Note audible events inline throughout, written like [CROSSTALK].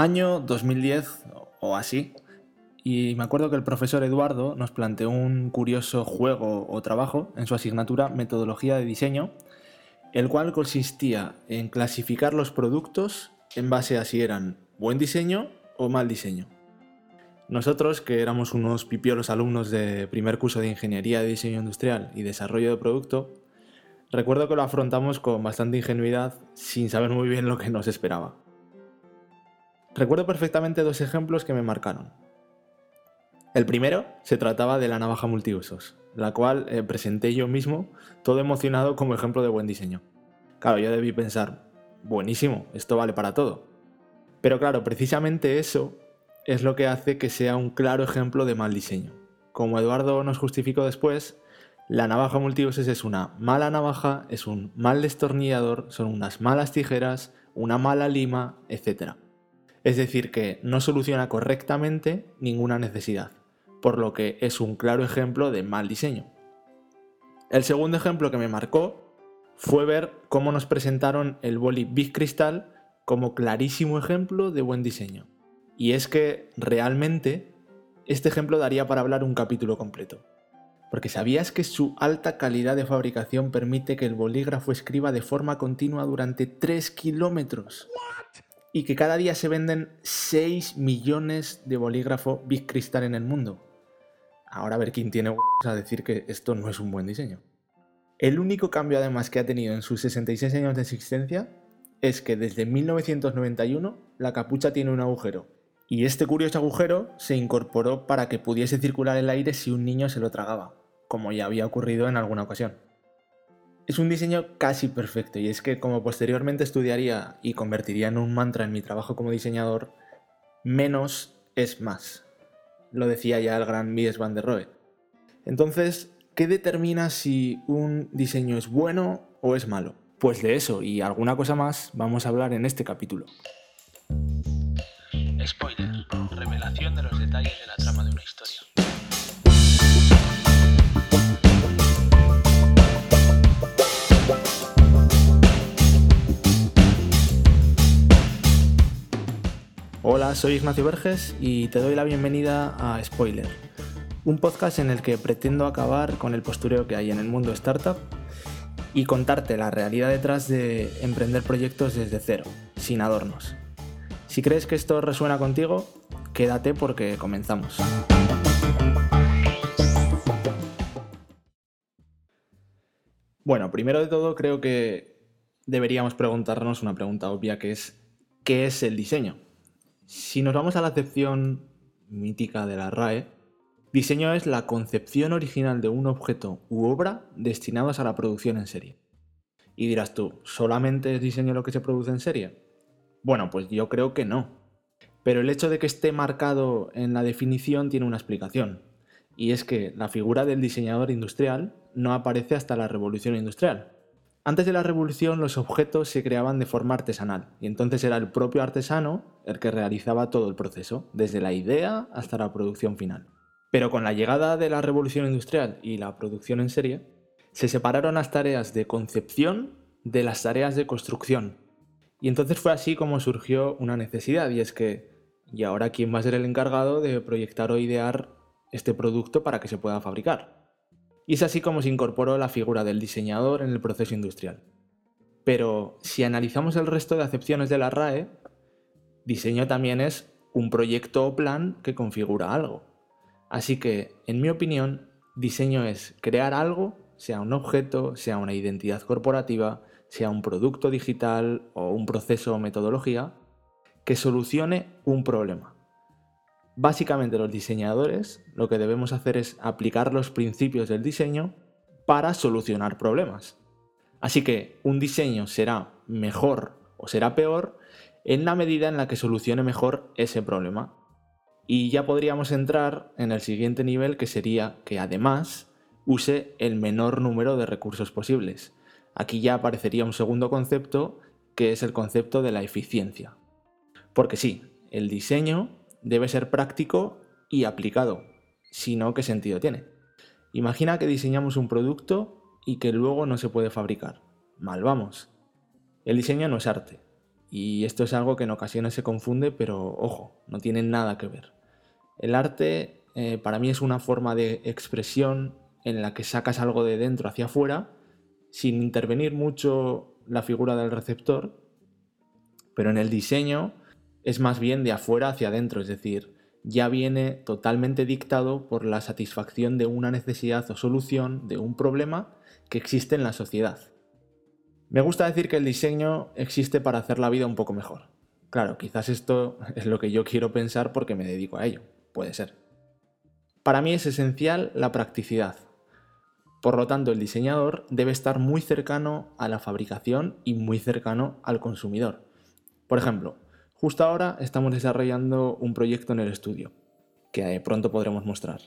Año 2010 o así. Y me acuerdo que el profesor Eduardo nos planteó un curioso juego o trabajo en su asignatura Metodología de Diseño, el cual consistía en clasificar los productos en base a si eran buen diseño o mal diseño. Nosotros, que éramos unos pipiolos alumnos de primer curso de Ingeniería de Diseño Industrial y Desarrollo de Producto, recuerdo que lo afrontamos con bastante ingenuidad sin saber muy bien lo que nos esperaba. Recuerdo perfectamente dos ejemplos que me marcaron. El primero se trataba de la navaja multiusos, la cual eh, presenté yo mismo, todo emocionado como ejemplo de buen diseño. Claro, yo debí pensar, buenísimo, esto vale para todo. Pero claro, precisamente eso es lo que hace que sea un claro ejemplo de mal diseño. Como Eduardo nos justificó después, la navaja multiusos es una mala navaja, es un mal destornillador, son unas malas tijeras, una mala lima, etc. Es decir, que no soluciona correctamente ninguna necesidad, por lo que es un claro ejemplo de mal diseño. El segundo ejemplo que me marcó fue ver cómo nos presentaron el boli Big Crystal como clarísimo ejemplo de buen diseño. Y es que realmente este ejemplo daría para hablar un capítulo completo. Porque ¿sabías que su alta calidad de fabricación permite que el bolígrafo escriba de forma continua durante 3 kilómetros? Y que cada día se venden 6 millones de bolígrafo Big Crystal en el mundo. Ahora a ver quién tiene a decir que esto no es un buen diseño. El único cambio además que ha tenido en sus 66 años de existencia es que desde 1991 la capucha tiene un agujero. Y este curioso agujero se incorporó para que pudiese circular el aire si un niño se lo tragaba, como ya había ocurrido en alguna ocasión. Es un diseño casi perfecto y es que como posteriormente estudiaría y convertiría en un mantra en mi trabajo como diseñador, menos es más. Lo decía ya el gran Mies van der Rohe. Entonces, ¿qué determina si un diseño es bueno o es malo? Pues de eso y alguna cosa más vamos a hablar en este capítulo. Spoiler, revelación de los detalles de la trama de una historia. Hola, soy Ignacio Verges y te doy la bienvenida a Spoiler, un podcast en el que pretendo acabar con el postureo que hay en el mundo startup y contarte la realidad detrás de emprender proyectos desde cero, sin adornos. Si crees que esto resuena contigo, quédate porque comenzamos. Bueno, primero de todo creo que deberíamos preguntarnos una pregunta obvia que es ¿qué es el diseño? Si nos vamos a la acepción mítica de la RAE, diseño es la concepción original de un objeto u obra destinados a la producción en serie. Y dirás tú, ¿solamente es diseño lo que se produce en serie? Bueno, pues yo creo que no. Pero el hecho de que esté marcado en la definición tiene una explicación. Y es que la figura del diseñador industrial no aparece hasta la revolución industrial. Antes de la revolución los objetos se creaban de forma artesanal y entonces era el propio artesano el que realizaba todo el proceso, desde la idea hasta la producción final. Pero con la llegada de la revolución industrial y la producción en serie, se separaron las tareas de concepción de las tareas de construcción. Y entonces fue así como surgió una necesidad y es que, ¿y ahora quién va a ser el encargado de proyectar o idear este producto para que se pueda fabricar? Y es así como se incorporó la figura del diseñador en el proceso industrial. Pero si analizamos el resto de acepciones de la RAE, diseño también es un proyecto o plan que configura algo. Así que, en mi opinión, diseño es crear algo, sea un objeto, sea una identidad corporativa, sea un producto digital o un proceso o metodología, que solucione un problema. Básicamente los diseñadores lo que debemos hacer es aplicar los principios del diseño para solucionar problemas. Así que un diseño será mejor o será peor en la medida en la que solucione mejor ese problema. Y ya podríamos entrar en el siguiente nivel que sería que además use el menor número de recursos posibles. Aquí ya aparecería un segundo concepto que es el concepto de la eficiencia. Porque sí, el diseño debe ser práctico y aplicado, si no, ¿qué sentido tiene? Imagina que diseñamos un producto y que luego no se puede fabricar. Mal vamos. El diseño no es arte. Y esto es algo que en ocasiones se confunde, pero ojo, no tiene nada que ver. El arte eh, para mí es una forma de expresión en la que sacas algo de dentro hacia afuera, sin intervenir mucho la figura del receptor, pero en el diseño es más bien de afuera hacia adentro, es decir, ya viene totalmente dictado por la satisfacción de una necesidad o solución de un problema que existe en la sociedad. Me gusta decir que el diseño existe para hacer la vida un poco mejor. Claro, quizás esto [LAUGHS] es lo que yo quiero pensar porque me dedico a ello, puede ser. Para mí es esencial la practicidad. Por lo tanto, el diseñador debe estar muy cercano a la fabricación y muy cercano al consumidor. Por ejemplo, Justo ahora estamos desarrollando un proyecto en el estudio, que pronto podremos mostrar.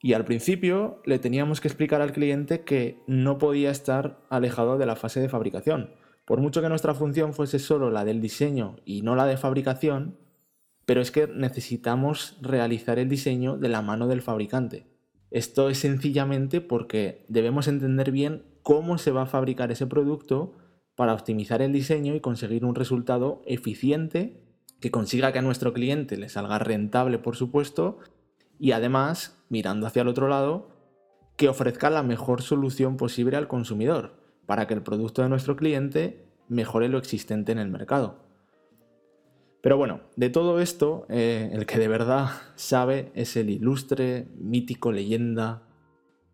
Y al principio le teníamos que explicar al cliente que no podía estar alejado de la fase de fabricación. Por mucho que nuestra función fuese solo la del diseño y no la de fabricación, pero es que necesitamos realizar el diseño de la mano del fabricante. Esto es sencillamente porque debemos entender bien cómo se va a fabricar ese producto para optimizar el diseño y conseguir un resultado eficiente que consiga que a nuestro cliente le salga rentable, por supuesto, y además, mirando hacia el otro lado, que ofrezca la mejor solución posible al consumidor, para que el producto de nuestro cliente mejore lo existente en el mercado. Pero bueno, de todo esto, eh, el que de verdad sabe es el ilustre, mítico leyenda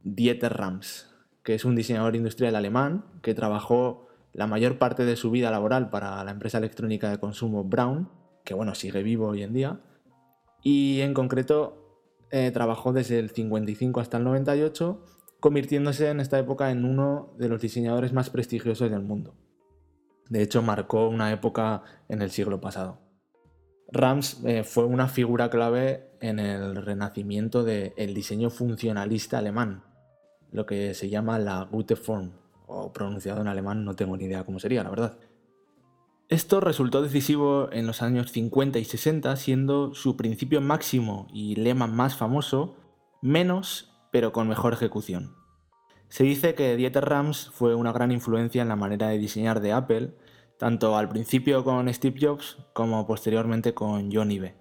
Dieter Rams, que es un diseñador industrial alemán que trabajó la mayor parte de su vida laboral para la empresa electrónica de consumo Brown que bueno, sigue vivo hoy en día. Y en concreto eh, trabajó desde el 55 hasta el 98, convirtiéndose en esta época en uno de los diseñadores más prestigiosos del mundo. De hecho, marcó una época en el siglo pasado. Rams eh, fue una figura clave en el renacimiento del diseño funcionalista alemán, lo que se llama la Gute Form, o pronunciado en alemán no tengo ni idea cómo sería, la verdad. Esto resultó decisivo en los años 50 y 60, siendo su principio máximo y lema más famoso, menos pero con mejor ejecución. Se dice que Dieter Rams fue una gran influencia en la manera de diseñar de Apple, tanto al principio con Steve Jobs como posteriormente con John Ive.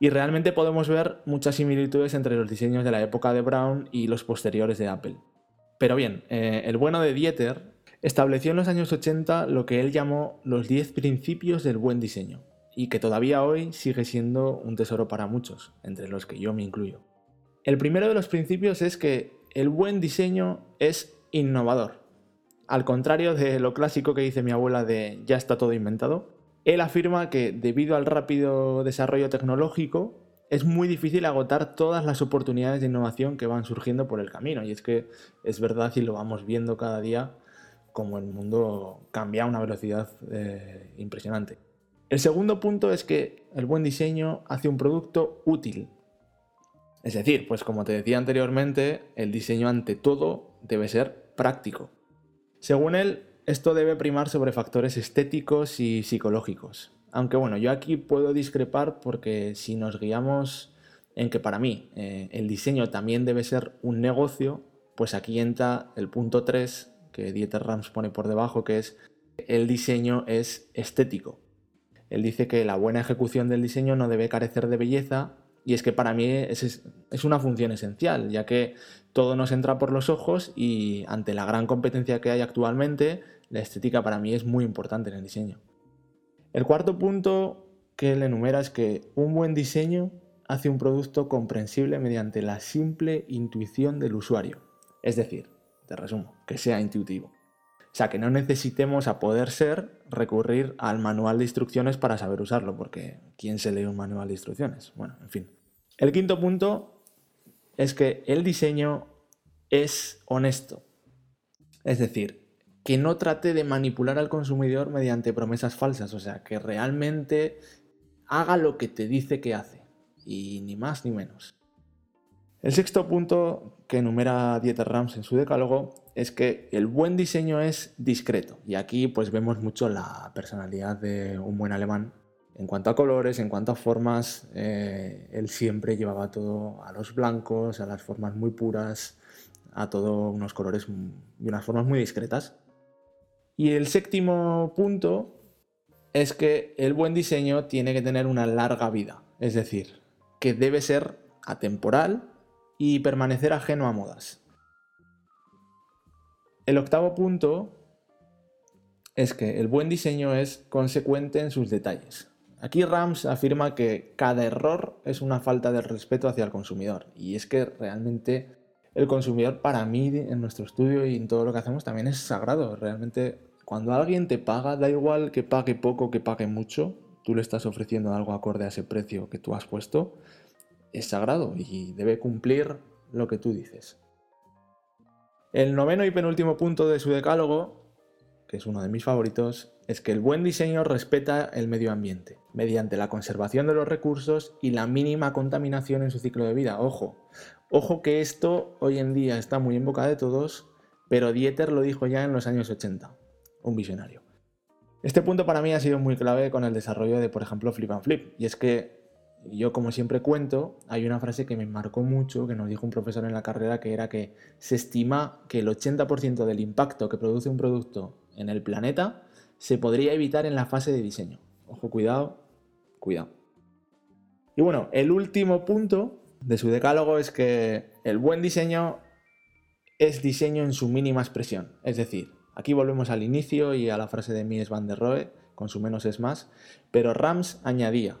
Y realmente podemos ver muchas similitudes entre los diseños de la época de Brown y los posteriores de Apple. Pero bien, eh, el bueno de Dieter estableció en los años 80 lo que él llamó los 10 principios del buen diseño, y que todavía hoy sigue siendo un tesoro para muchos, entre los que yo me incluyo. El primero de los principios es que el buen diseño es innovador. Al contrario de lo clásico que dice mi abuela de ya está todo inventado, él afirma que debido al rápido desarrollo tecnológico es muy difícil agotar todas las oportunidades de innovación que van surgiendo por el camino. Y es que es verdad y lo vamos viendo cada día como el mundo cambia a una velocidad eh, impresionante. El segundo punto es que el buen diseño hace un producto útil. Es decir, pues como te decía anteriormente, el diseño ante todo debe ser práctico. Según él, esto debe primar sobre factores estéticos y psicológicos. Aunque bueno, yo aquí puedo discrepar porque si nos guiamos en que para mí eh, el diseño también debe ser un negocio, pues aquí entra el punto 3 que Dieter Rams pone por debajo, que es el diseño es estético. Él dice que la buena ejecución del diseño no debe carecer de belleza y es que para mí es, es, una función esencial, ya que todo nos entra por los ojos y ante la gran competencia que hay actualmente, la estética para mí es muy importante en el diseño. El cuarto punto que él enumera es que un buen diseño hace un producto comprensible mediante la simple intuición del usuario. Es decir, resumo, que sea intuitivo. O sea, que no necesitemos a poder ser recurrir al manual de instrucciones para saber usarlo, porque ¿quién se lee un manual de instrucciones? Bueno, en fin. El quinto punto es que el diseño es honesto. Es decir, que no trate de manipular al consumidor mediante promesas falsas, o sea, que realmente haga lo que te dice que hace, y ni más ni menos. El sexto punto que enumera Dieter Rams en su decálogo es que el buen diseño es discreto. Y aquí pues vemos mucho la personalidad de un buen alemán. En cuanto a colores, en cuanto a formas, eh, él siempre llevaba todo a los blancos, a las formas muy puras, a todos unos colores y unas formas muy discretas. Y el séptimo punto es que el buen diseño tiene que tener una larga vida, es decir, que debe ser atemporal y permanecer ajeno a modas. El octavo punto es que el buen diseño es consecuente en sus detalles. Aquí Rams afirma que cada error es una falta de respeto hacia el consumidor. Y es que realmente el consumidor para mí en nuestro estudio y en todo lo que hacemos también es sagrado. Realmente cuando alguien te paga, da igual que pague poco, que pague mucho, tú le estás ofreciendo algo acorde a ese precio que tú has puesto, es sagrado y debe cumplir lo que tú dices. El noveno y penúltimo punto de su decálogo, que es uno de mis favoritos, es que el buen diseño respeta el medio ambiente, mediante la conservación de los recursos y la mínima contaminación en su ciclo de vida. Ojo, ojo que esto hoy en día está muy en boca de todos, pero Dieter lo dijo ya en los años 80, un visionario. Este punto para mí ha sido muy clave con el desarrollo de, por ejemplo, Flip and Flip, y es que yo como siempre cuento, hay una frase que me marcó mucho, que nos dijo un profesor en la carrera, que era que se estima que el 80% del impacto que produce un producto en el planeta se podría evitar en la fase de diseño. Ojo, cuidado, cuidado. Y bueno, el último punto de su decálogo es que el buen diseño es diseño en su mínima expresión. Es decir, aquí volvemos al inicio y a la frase de Mies van der Rohe, con su menos es más, pero Rams añadía,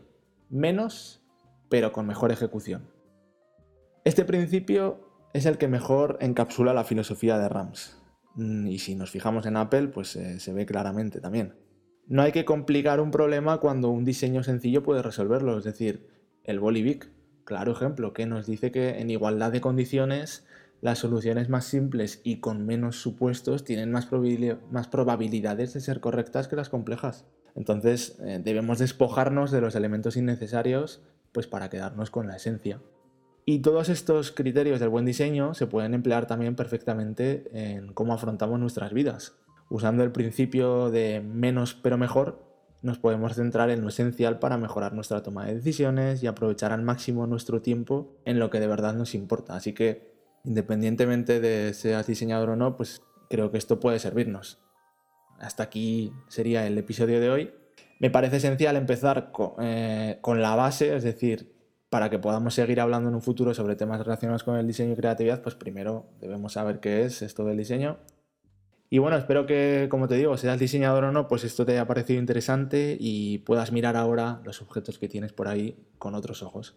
menos, pero con mejor ejecución. Este principio es el que mejor encapsula la filosofía de Rams. Mm, y si nos fijamos en Apple, pues eh, se ve claramente también. No hay que complicar un problema cuando un diseño sencillo puede resolverlo. Es decir, el Bolivic, claro ejemplo, que nos dice que en igualdad de condiciones las soluciones más simples y con menos supuestos tienen más, probabilidades de ser correctas que las complejas. Entonces eh, debemos despojarnos de los elementos innecesarios pues para quedarnos con la esencia. Y todos estos criterios del buen diseño se pueden emplear también perfectamente en cómo afrontamos nuestras vidas. Usando el principio de menos pero mejor, nos podemos centrar en lo esencial para mejorar nuestra toma de decisiones y aprovechar al máximo nuestro tiempo en lo que de verdad nos importa. Así que, independientemente de seas diseñador o no, pues creo que esto puede servirnos hasta aquí sería el episodio de hoy. Me parece esencial empezar eh, con, la base, es decir, para que podamos seguir hablando en un futuro sobre temas relacionados con el diseño y creatividad, pues primero debemos saber qué es esto del diseño. Y bueno, espero que, como te digo, seas diseñador o no, pues esto te haya parecido interesante y puedas mirar ahora los objetos que tienes por ahí con otros ojos.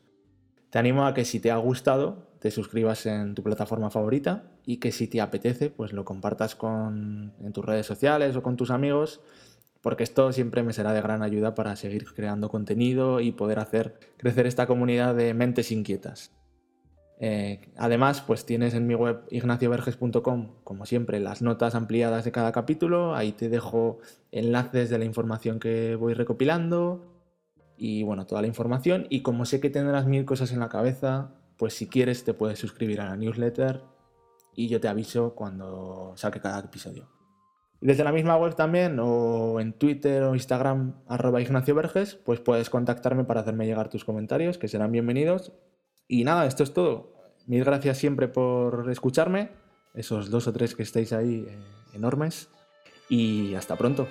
Te animo a que si te ha gustado, te suscribas en tu plataforma favorita y que si te apetece, pues lo compartas con, en tus redes sociales o con tus amigos, porque esto siempre me será de gran ayuda para seguir creando contenido y poder hacer crecer esta comunidad de mentes inquietas. Eh, además, pues tienes en mi web ignacioverges.com, como siempre, las notas ampliadas de cada capítulo. Ahí te dejo enlaces de la información que voy recopilando y bueno, toda la información. Y como sé que tendrás mil cosas en la cabeza, pues si quieres te puedes suscribir a la newsletter y yo te aviso cuando saque cada episodio. Desde la misma web también, o en Twitter o Instagram, arroba Ignacio Verges, pues puedes contactarme para hacerme llegar tus comentarios, que serán bienvenidos. Y nada, esto es todo. Mil gracias siempre por escucharme, esos dos o tres que estáis ahí eh, enormes, y hasta pronto.